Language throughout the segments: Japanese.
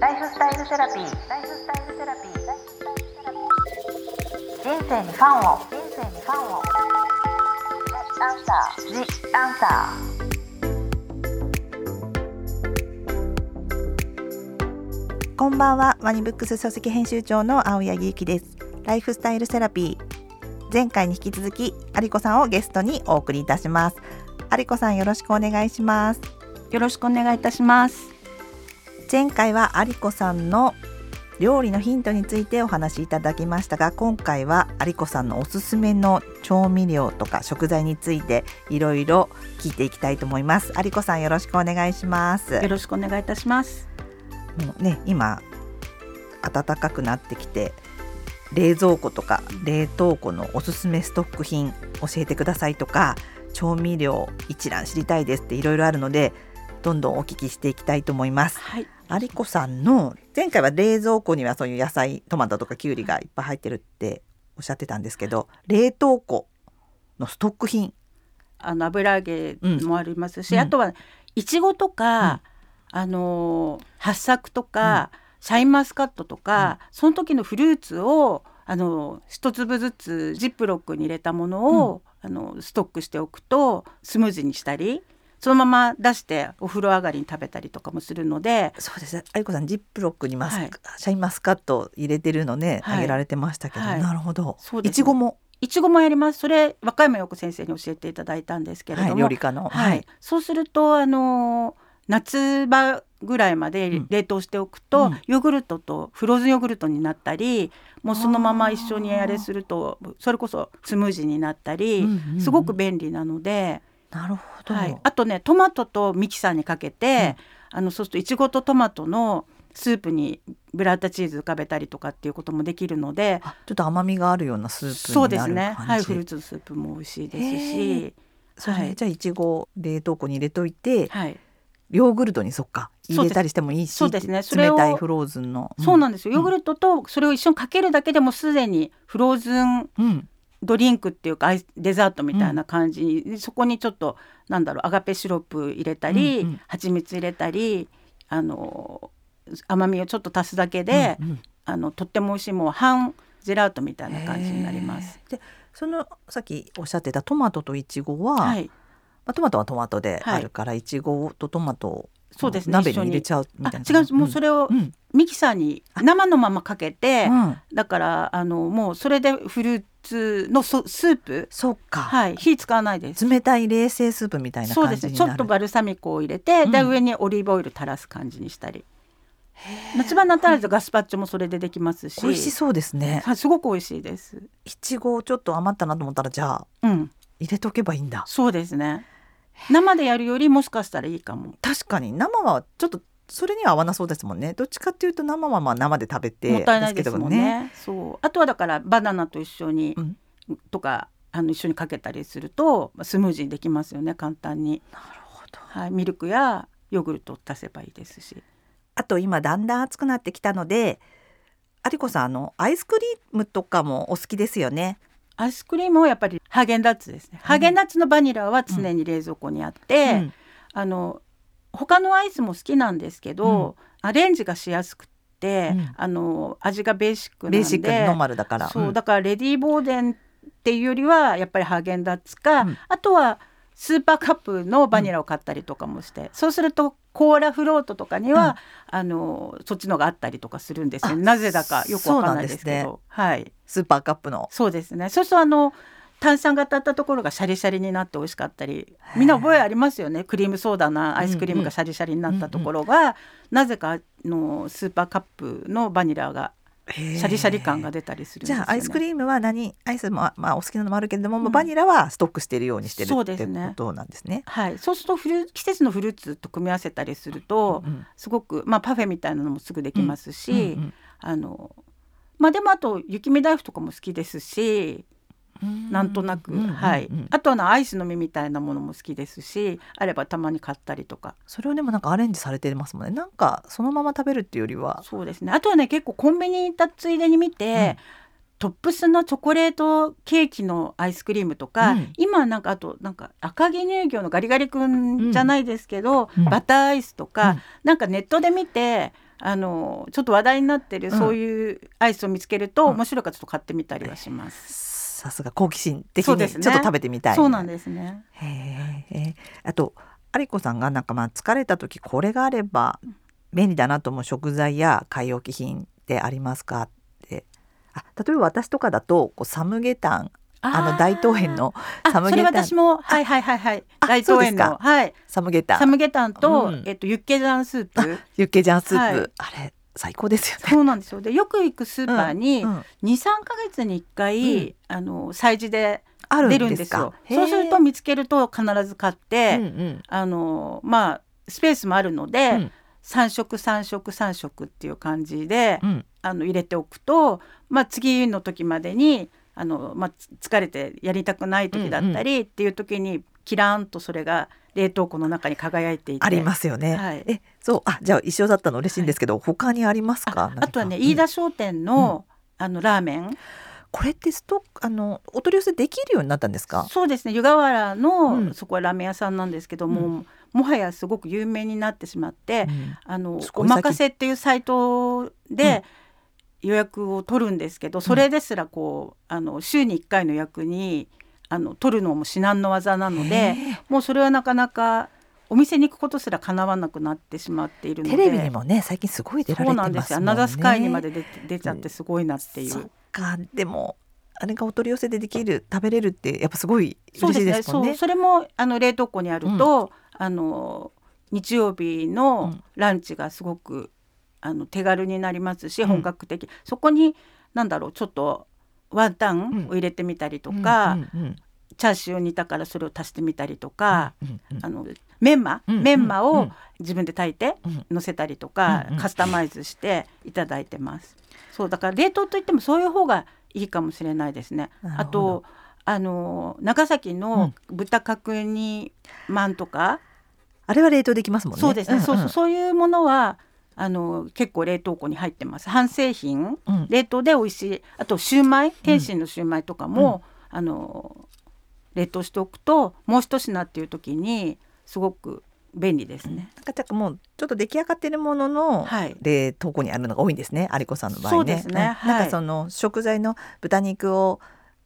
ライフスタイルセラピー。ライフスタイルセラピー。人生にファンを。人生にファンを。アンサー。ジアンサー。こんばんは、ワニブックス書籍編集長の青柳ゆきです。ライフスタイルセラピー。前回に引き続き、有子さんをゲストにお送りいたします。有子さん、よろしくお願いします。よろしくお願いいたします。前回は有子さんの料理のヒントについてお話しいただきましたが今回は有子さんのおすすめの調味料とか食材についていろいろ聞いていきたいと思います。有子さんよろしくお願いします。よろしくお願いいたします。もうね今暖かくなってきて冷蔵庫とか冷凍庫のおすすめストック品教えてくださいとか調味料一覧知りたいですっていろいろあるのでどんどんお聞きしていきたいと思います。はい有子さんの前回は冷蔵庫にはそういう野菜トマトとかきゅうりがいっぱい入ってるっておっしゃってたんですけど冷凍庫のストック品。あの油揚げもありますし、うん、あとはいちごとか、うん、あの八朔とか、うん、シャインマスカットとか、その時のフルーツをあの一粒ずつジップロックに入れたものを、あのストックしておくとスムーズにしたりそのまま出してお風呂上がりに食べたりとかもするのでそうです愛子さんジップロックにマス、はい、シャインマスカット入れてるのね、はい、あげられてましたけど、はい、なるほど。いちごも？いちごもやります。それ和歌山陽子先生に教えていただいたんですけれども、料理家の、はい。そうするとあの夏場ぐらいまで冷凍しておくと、うん、ヨーグルトとフローズンヨーグルトになったりもうそのまま一緒にあれするとそれこそスムージーになったり、すごく便利なので。なるほど、はい、あとねトマトとミキサーにかけて、うん、あのそうするといちごとトマトのスープにブラッタチーズ浮かべたりとかっていうこともできるのでちょっと甘みがあるようなスープそうですね。はいフルーツスープも美味しいですし。それ、はい、じゃあいちご冷凍庫に入れといて、はい、ヨーグルトにそっか入れたりしてもいいしそうですね。それ冷たいフローズンの、うん、そうなんですよ。ヨーグルトとそれを一緒にかけるだけでもすでにフローズン、うんドリンクっていうかデザートみたいな感じに、うん、そこにちょっとなんだろうアガペシロップ入れたり、うんうん、蜂蜜入れたりあの甘みをちょっと足すだけで、うんうん、あのとっても美味しいもう半ジェラートみたいな感じになります。でそのさっきおっしゃってたトマトとイチゴは、はい、まあ、トマトはトマトであるから、はい、イチゴとトマトそうですね鍋に入れちゃうみたいな。違うもうそれをミキサーに生のままかけて、うん、だからあのもうそれでフルーツのスープ？そっか。はい火使わないです。冷たい冷製スープみたいなそうですね。ちょっとバルサミコを入れて、うん、で上にオリーブオイル垂らす感じにしたり。夏場になったらガスパッチョもそれでできますし。美味しそうですね。はいすごく美味しいです。いちごちょっと余ったなと思ったらじゃあ、うん、入れとけばいいんだ。そうですね生でやるよりもしかしたらいいかも。確かに。生はちょっとそれには合わなそうですもんね。どっちかっていうと生はまあ生で食べてもったいないですもんね、ね、そう。あとはだからバナナと一緒に、うん、とかあの一緒にかけたりするとスムージーできますよね。簡単に。なるほど、はい、ミルクやヨーグルトを足せばいいですし。あと今だんだん暑くなってきたので有子さんあのアイスクリームとかもお好きですよねアイスクリームはやっぱりハーゲンダッツですね、うん、ハーゲンダッツのバニラは常に冷蔵庫にあって、うん、あの他のアイスも好きなんですけど、うん、アレンジがしやすくて、あの味がベーシックなんでベーシックノーマルだから。そうだからレディー・ボーデンっていうよりはやっぱりハーゲンダッツか、あとはスーパーカップのバニラを買ったりとかもして、そうするとコーラフロートとかには、うん、あのそっちのがあったりとかするんですよ。なぜだかよくわかんないですけど、ね、はいスーパーカップの。そうですね。そうするとあの炭酸が当たったところがシャリシャリになって美味しかったりみんな覚えありますよね。クリームソーダなアイスクリームがシャリシャリになったところが、うんうん、なぜかのスーパーカップのバニラがシャリシャリ感が出たりする、ね、じゃあアイスクリームは何？アイスも、まあ、お好きなのもあるけれども、うん、バニラはストックしているようにしてるってことなんですね。はい、そうするとフル季節のフルーツと組み合わせたりすると、うん、すごく、まあ、パフェみたいなのもすぐできますし、うんうんうん、あのまあでもあと雪見大福とかも好きですしなんとなく、はい、あとはアイスの実みたいなものも好きですしあればたまに買ったりとか。それをでもなんかアレンジされてますもんね。なんかそのまま食べるっていうよりは。そうですね。あとはね結構コンビニに行ったついでに見て、うん。トップスのチョコレートケーキのアイスクリームとか、うん、今なんかあとなんか赤城乳業のガリガリ君じゃないですけど、うん、バターアイスとか、うん、なんかネットで見てあのちょっと話題になってるそういうアイスを見つけると、うん面白いからちょっと買ってみたりはします。さすが好奇心的にちょっと食べてみたい。そうなんですね。へえ。あと有子さんがなんかまあ疲れた時これがあれば便利だなと思う食材や買い置き品ってありますか？って。あ例えば私とかだとこうサムゲタンあの大東園のサムゲタン。私もはいはいはいはい。あ大東園のはい。サムゲタン。サムゲタンと、うん。えっとユッケジャンスープ。ユッケジャンスープ、はい。あれ最高ですよね。そうなんですよ。でよく行くスーパーにうん23ヶ月に1回、うん。あの催事である出んでか？るんですすよ。そうすると見つけると必ず買って、うんうん。あのまあスペースもあるので、うん。3食3食3食っていう感じで、うん。あの入れておくと、まあ、次の時までにあの、まあ、つ疲れてやりたくない時だったりっていう時にキラーンとそれが冷凍庫の中に輝いていて。ありますよね。はい。えそうあじゃあ一緒だったの嬉しいんですけど、他にありますか？ああとはね飯田商店の,、あのラーメン。これってストックあのお取り寄せできるようになったんですか？そうですね。湯河原の、うん。そこはラーメン屋さんなんですけども、もはやすごく有名になってしまって、うん。あのおまかせっていうサイトで予約を取るんですけど、それですらこうあの週に1回の予約にあの取るのも至難の技なのでもうそれはなかなかお店に行くことすらかなわなくなってしまっているのでテレビにもね最近すごい出られそうてますもんね。なんですよアナザースカイにまで出て出ちゃってすごいなってい。そっかでもあれがお取り寄せでできる食べれるってやっぱすごいそう嬉ですね。しいですもんね。そうそれもあの冷凍庫にあると、あの日曜日うのんランチがすごくあの手軽になりますし、うん。本格的。そこになんだろうちょっとワンタンを入れてみたりとか、うんうんチャーシュー煮たからそれを足してみたりとか、うんうんあのメンマ、うんメンマをうん。自分で炊いてうん。乗せたりとか、うんうんカスタマイズしていただいてます。そうだから冷凍といってもそういう方がいいかもしれないですね。あとあの長崎の豚角煮まんとか、あれは冷凍できますもんね。そうですね、んんそう。そうそういうものはあの結構冷凍庫に入ってます。半製品。うん。冷凍で美味しい。あとシューマイ天津のシューマイとかも、あの冷凍しておくともう一品っていう時にすごく便利ですね。なんかじゃあもうちょっと出来上がってるもののはい。冷凍庫にあるのが多いんですね、有子さんの場合ね。そうですね。なんかその食材の豚肉を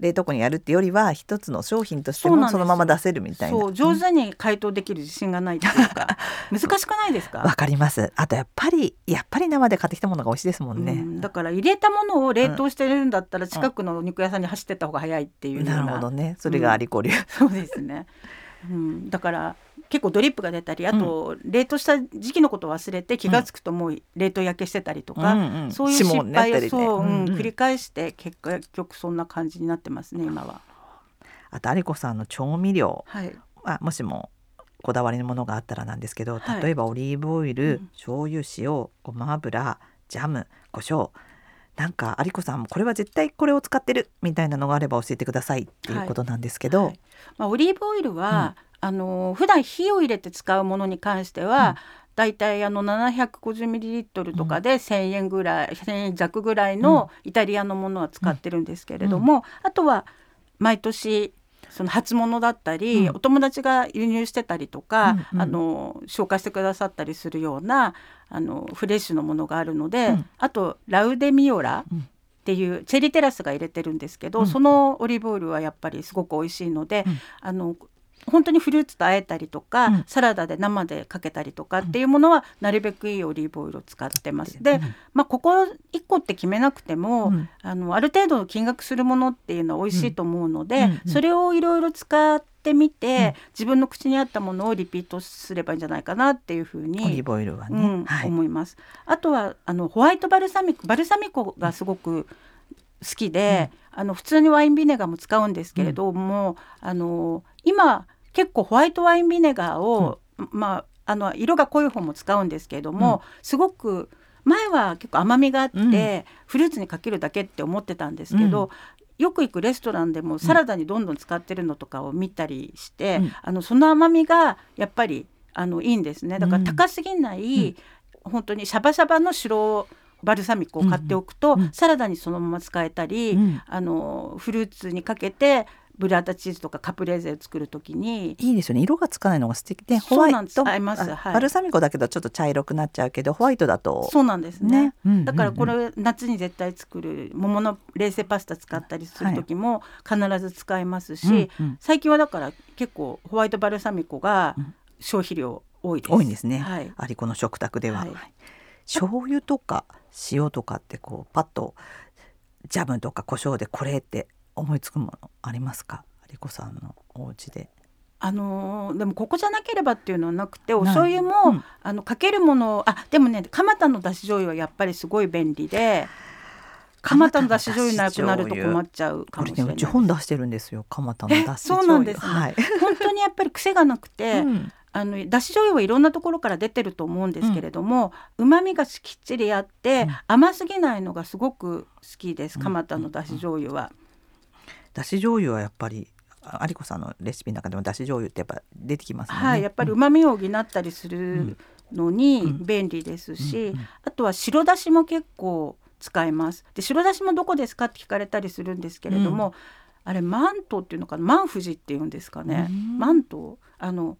冷凍庫にやるってよりは一つの商品としてもそのまま出せるみたいな。そう上手に解凍できる自信がないっていうか難しくないですか？わかります。あとやっぱりやっぱり生で買ってきたものが美味しいですもんね。うんだから入れたものを冷凍してるんだったら近くのお肉屋さんに走ってった方が早いっていうようななるほどね。それが有子流。そうですね、うん、だから結構ドリップが出たりあと冷凍した時期のことを忘れて気が付くともう冷凍焼けしてたりとか、うんうんそういう失敗をそう、うんうんうん。繰り返して結果結局そんな感じになってますね今は。あと有子さんの調味料。はい、はもしもこだわりのものがあったらなんですけど、はい。例えばオリーブオイル、うん。醤油塩ごま油ジャム胡椒。なんか有子さんもこれは絶対これを使ってるみたいなのがあれば教えてくださいっていうことなんですけど、はい。まあ、オリーブオイルは、あの普段火を入れて使うものに関しては、うん。だいたいあの750ミリリットルとかで1,000円ぐらい、1,000円弱ぐらいのイタリアのものは使ってるんですけれども、あとは毎年その初物だったり、うん。お友達が輸入してたりとか、うんうん。あの紹介してくださったりするようなあのフレッシュのものがあるので、うん。あとラウデミオラうん。っていうチェリーテラスが入れてるんですけど、うん。そのオリーブオイルはやっぱりすごく美味しいので、うん。あの本当にフルーツと和えたりとか、うん。サラダで生でかけたりとかっていうものはなるべくいいオリーブオイルを使ってます。で、まあ、ここ1個って決めなくても、うん。あのある程度金額するものっていうのは美味しいと思うので、うん。うん。それをいろいろ使ってみて、うん。自分の口に合ったものをリピートすればいいんじゃないかなっていうふうにオリーブオイルはね、うんはい、思います。あとはあのホワイトバルサミコバルサミコがすごく好きで、あの普通にワインビネガーも使うんですけれども、あの今結構ホワイトワインビネガーを、まああの色が濃い方も使うんですけれども、すごく前は結構甘みがあって、うん。フルーツにかけるだけって思ってたんですけど、うん。よく行くレストランでもサラダにどんどん使ってるのとかを見たりして、うん。あのその甘みがやっぱりあのいいんですね。だからうん。高すぎない、本当にシャバシャバの白バルサミコを買っておくと、うん。うん。サラダにそのまま使えたり、うん。あのフルーツにかけてブラータチーズとかカプレーゼを作るときにいいですよね。色がつかないのが素敵。でホワイト。合います。はい。バルサミコだけどちょっと茶色くなっちゃうけどホワイトだと。そうなんですね。ね。だからこれ夏に絶対作る桃の冷製パスタ使ったりする時も必ず使いますし、うんうん。最近はだから結構ホワイトバルサミコがうん。消費量多いです。多いんですね、はい、アリコの食卓では、はい。醤油とか塩とかってこうパッとジャムとか胡椒でこれって思いつくものありますか？アリコさんのお家で。あのーでもここじゃなければっていうのはなくてお醤油も、うん。あのかけるものあでもね蒲田のだし醤油はやっぱりすごい便利で蒲田のだし醤油なくなると困っちゃうかもしれないねうち本出してるんですよ蒲田のだしえ 醤油。そうなんです。ねはい、本当にやっぱり癖がなくて、うん。あのだし醤油はいろんなところから出てると思うんですけれどもうま、みがきっちりあって、うん。甘すぎないのがすごく好きですうん。蒲田のだし醤油は。だし醤油はやっぱりあ有子さんのレシピの中でもだし醤油ってやっぱ出てきますね。はい、やっぱりうん。旨味を補ったりするのにうん。便利ですし、あとは白だしも結構使います。で白だしもどこですかって聞かれたりするんですけれども、あれマントっていうのかな？マンフジっていうんですかね、うん。マント？あの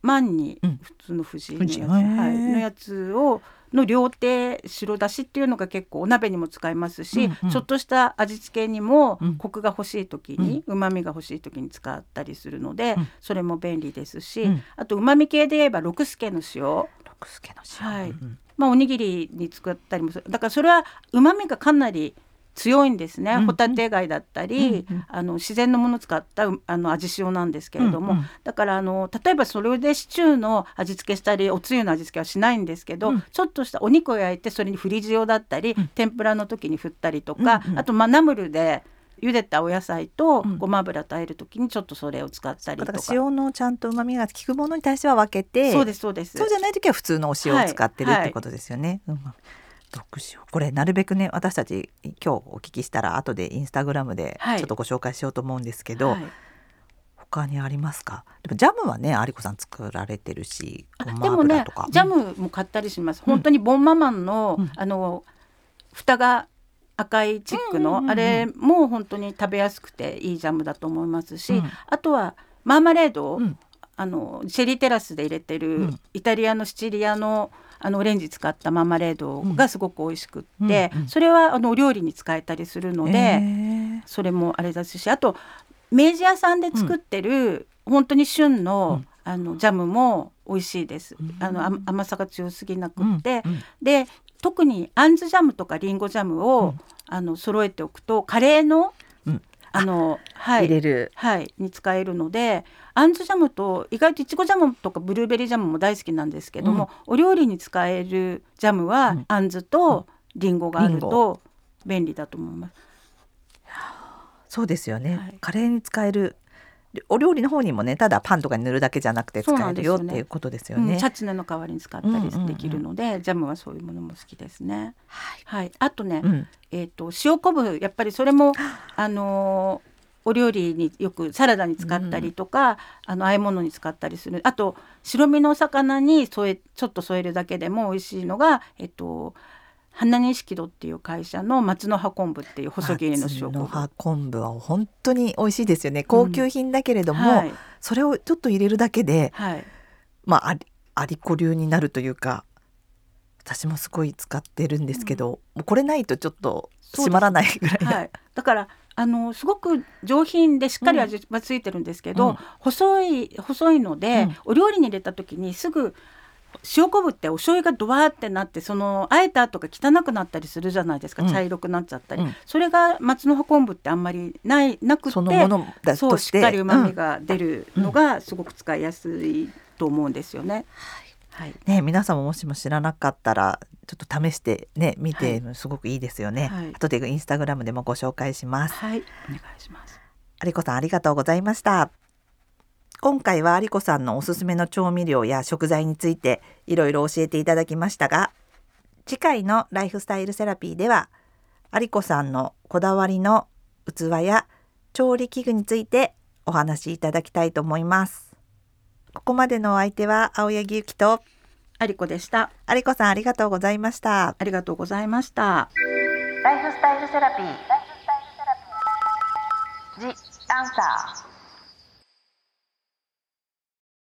マンにうん。普通の富士のやつ、はい、のやつをの料亭白だしっていうのが結構お鍋にも使いますし、うんうん。ちょっとした味付けにもうん。コクが欲しい時にうま、みが欲しい時に使ったりするので、うん。それも便利ですし、うん。あとうまみ系で言えば六助の塩、六助の塩。はい。うんまあ、おにぎりに作ったりもする。だからそれはうまみがかなり強いんですね、うん。うんホタテ貝だったり、うん。うん。あの自然のものを使ったうあの味塩なんですけれども、うん。うん。だからあの例えばそれでシチューの味付けしたりおつゆの味付けはしないんですけど、うん。ちょっとしたお肉を焼いてそれに振り塩だったり、うん。天ぷらの時に振ったりとか、うんうんあとまあナムルで茹でたお野菜とうん。ごま油と和える時にちょっとそれを使ったりだとか。から塩のちゃんと旨味が効くものに対しては分けて、そうですそうです。そうじゃない時は普通のお塩を使ってるはいってことですよね。うん毒塩これなるべくね私たち今日お聞きしたら後でインスタグラムではい。ちょっとご紹介しようと思うんですけど、はい。他にありますか？でもジャムはね有子さん作られてるしでもねジャムも買ったりします、うん本当にボンママンの、うん。あの蓋が赤いチックの、うんうんうんうん。あれも本当に食べやすくていいジャムだと思いますし、うん。あとはマーマレード、うん。あのシェリーテラスで入れてる、うん。イタリアのシチリアのあのオレンジ使ったマーマレードがすごく美味しくって、うんうん。それはあのお料理に使えたりするので、へー。それもあれですしあと明治屋さんで作ってる、本当に旬の,、あのジャムも美味しいです、うん。あの甘甘さが強すぎなくうんって、うん。で特にあんずジャムとかりんごジャムを、うん。あの揃えておくとカレーの、うんあのはい。入れる。はい、に使えるのであんずジャムと意外といちごジャムとかブルーベリージャムも大好きなんですけども、お料理に使えるジャムは、うん。あんずとりん。ごがあると便利だと思います。そうですよね、はい。カレーに使えるお料理の方にもねただパンとかに塗るだけじゃなくて使えんですよね。っていうことですようん、ね。チャツネの代わりに使ったりうんうんうん。できるので、ジャムはそういうものも好きですね。はい。はい、あとね、うん。えっ、と塩昆布やっぱりそれもあのーお料理によくサラダに使ったりとか、あの和え物に使ったりする。あと白身のお魚に添えちょっと添えるだけでも美味しいのがえっ、と花錦戸っていう会社の松の葉昆布っていう細切りの塩昆布。松の葉昆布は本当に美味しいですよね。高級品だけれども、はい、それをちょっと入れるだけではい、まあありこ流になるというか私もすごい使ってるんですけど、もうこれないとちょっと閉まらないぐらい。な、はい、だからあのすごく上品でしっかり味はついてるんですけど、うん。細い細いので、うん。お料理に入れた時にすぐ塩昆布ってお醤油がドワーってなってそのあえた後が汚くなったりするじゃないですか、うん茶色くなっちゃったり、うんそれが松の葉昆布ってあんまりないなくてそのものだそうとしっかりうまみうんが出るのがすごく使いやすいと思うんですよね。はい、ね、皆さんももしも知らなかったらちょっと試してね見てすごくいいですよね、はい後でインスタグラムでもご紹介しますはい、お願いします。有子さんありがとうございました今回は有子さんのおすすめの調味料や食材についていろいろ教えていただきましたが次回のライフスタイルセラピーでは有子さんのこだわりの器や調理器具についてお話しいただきたいと思いますここまでのお相手は青柳ゆきとありこでした。有子さんありがとうございましたありがとうございました。ライフスタイルセラピー。ライ